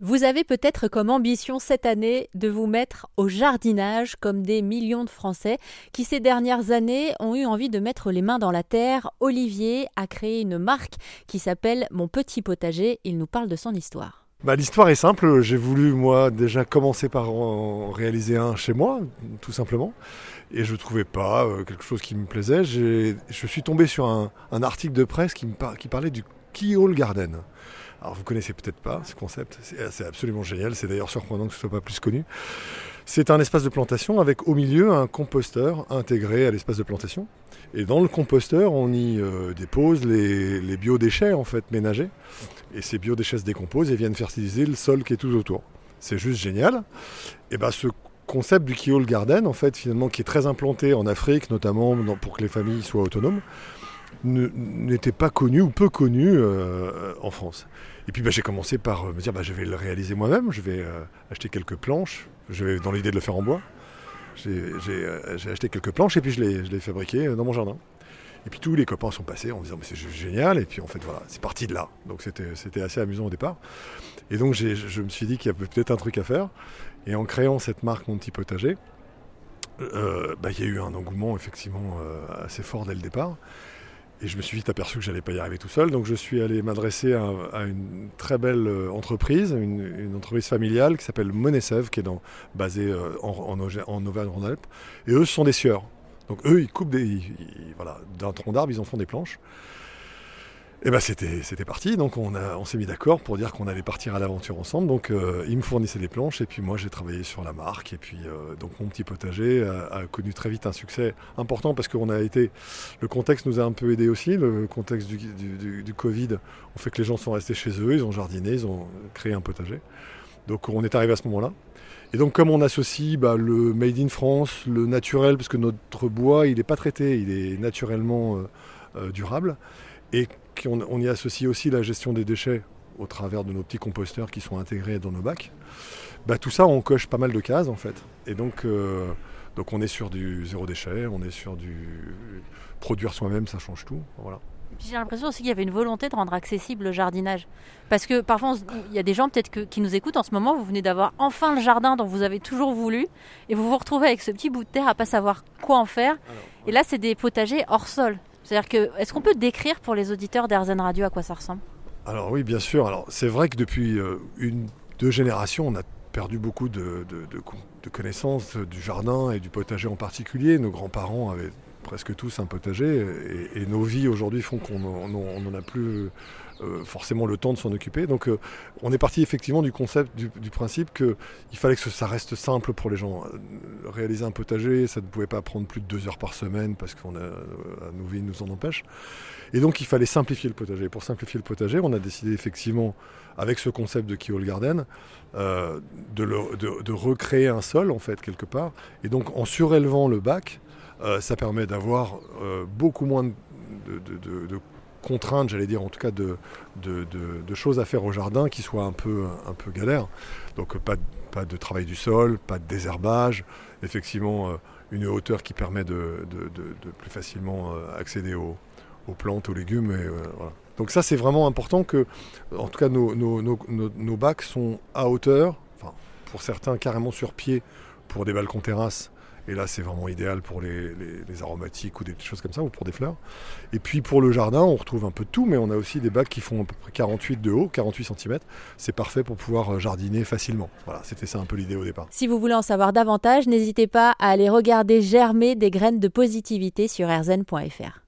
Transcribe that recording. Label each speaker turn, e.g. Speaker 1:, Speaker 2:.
Speaker 1: Vous avez peut-être comme ambition cette année de vous mettre au jardinage comme des millions de Français qui ces dernières années ont eu envie de mettre les mains dans la terre. Olivier a créé une marque qui s'appelle Mon Petit Potager. Il nous parle de son histoire.
Speaker 2: Bah, L'histoire est simple, j'ai voulu moi déjà commencer par en réaliser un chez moi, tout simplement, et je ne trouvais pas euh, quelque chose qui me plaisait. Je suis tombé sur un, article de presse qui parlait du Keyhole Garden. Alors vous connaissez peut-être pas ce concept, c'est absolument génial, c'est d'ailleurs surprenant que ce soit pas plus connu. C'est un espace de plantation avec au milieu un composteur intégré à l'espace de plantation. Et dans le composteur, on y euh, dépose les, les, biodéchets en fait ménagers. Et ces biodéchets se décomposent et viennent fertiliser le sol qui est tout autour. C'est juste génial. Et ben ce concept du Keyhole Garden, en fait, finalement, qui est très implanté en Afrique, notamment pour que les familles soient autonomes, n'était pas connu ou peu connu euh, en France. Et puis bah, j'ai commencé par me dire bah, je vais le réaliser moi-même, je vais euh, acheter quelques planches, dans l'idée de le faire en bois. Euh, j'ai acheté quelques planches et puis je l'ai fabriqué dans mon jardin. Et puis tous les copains sont passés en me disant c'est génial et puis en fait voilà c'est parti de là. Donc c'était assez amusant au départ. Et donc je me suis dit qu'il y avait peut-être un truc à faire. Et en créant cette marque Mon Petit Potager, euh, bah, il y a eu un engouement effectivement assez fort dès le départ. Et je me suis vite aperçu que j'allais pas y arriver tout seul, donc je suis allé m'adresser à, une très belle euh, entreprise, une, entreprise familiale qui s'appelle Monesev, qui est basée euh, en, en, Auvergne-Rhône-Alpes. Et eux, ce sont des sieurs. Donc eux, ils coupent des, voilà, d'un tronc d'arbre, ils en font des planches. Et ben c'était, c'était parti, donc on, on s'est mis d'accord pour dire qu'on allait partir à l'aventure ensemble. Donc euh, ils me fournissaient des planches et puis moi j'ai travaillé sur la marque. Et puis euh, donc mon petit potager a, connu très vite un succès important parce qu'on a été. Le contexte nous a un peu aidé aussi. Le contexte du, du, du, Covid on fait que les gens sont restés chez eux, ils ont jardiné, ils ont créé un potager. Donc on est arrivé à ce moment-là. Et donc comme on associe bah, le made in France, le naturel, parce que notre bois il n'est pas traité, il est naturellement euh, durable. Et on, y associe aussi la gestion des déchets au travers de nos petits composteurs qui sont intégrés dans nos bacs. Bah, tout ça, on coche pas mal de cases en fait. Et donc, euh, donc on est sur du zéro déchet, on est sur du produire soi-même, ça change tout. Voilà.
Speaker 1: J'ai l'impression aussi qu'il y avait une volonté de rendre accessible le jardinage. Parce que parfois, il y a des gens peut-être qui nous écoutent en ce moment, vous venez d'avoir enfin le jardin dont vous avez toujours voulu, et vous vous retrouvez avec ce petit bout de terre à pas savoir quoi en faire. Et là, c'est des potagers hors sol. C'est-à-dire que, est-ce qu'on peut décrire pour les auditeurs d'Airzen Radio à quoi ça ressemble?
Speaker 2: Alors oui, bien sûr. Alors c'est vrai que depuis euh, une, deux générations, on a perdu beaucoup de, connaissances du jardin et du potager en particulier. Nos grands-parents avaient presque tous un potager et, nos vies aujourd'hui font qu'on n'en a plus euh, forcément le temps de s'en occuper. Donc euh, on est parti effectivement du concept, du, principe qu'il fallait que ça reste simple pour les gens. Euh, réaliser un potager, ça ne pouvait pas prendre plus de deux heures par semaine parce a nos vies nous en empêche. Et donc il fallait simplifier le potager. Pour simplifier le potager, on a décidé effectivement, avec ce concept de Keyhole Garden, de, de, recréer un sol en fait quelque part. Et donc en surélevant le bac, ça permet d'avoir beaucoup moins de, contraintes, j'allais dire en tout cas de, choses à faire au jardin qui soient un peu, un galères. Donc pas de, pas de travail du sol, pas de désherbage, effectivement euh, une hauteur qui permet de, plus facilement euh, accéder aux, plantes, aux légumes. Euh, Donc ça c'est vraiment important que, en tout cas nos, nos, nos, bacs sont à hauteur, enfin, pour certains carrément sur pied pour des balcons terrasses et là, c'est vraiment idéal pour les, aromatiques ou des choses comme ça, ou pour des fleurs. Et puis pour le jardin, on retrouve un peu de tout, mais on a aussi des bacs qui font à peu près 48 de haut, 48 cm. C'est parfait pour pouvoir euh, jardiner facilement. Voilà, c'était ça un peu l'idée au départ.
Speaker 1: Si vous voulez en savoir davantage, n'hésitez pas à aller regarder germer des graines de positivité sur erzen.fr.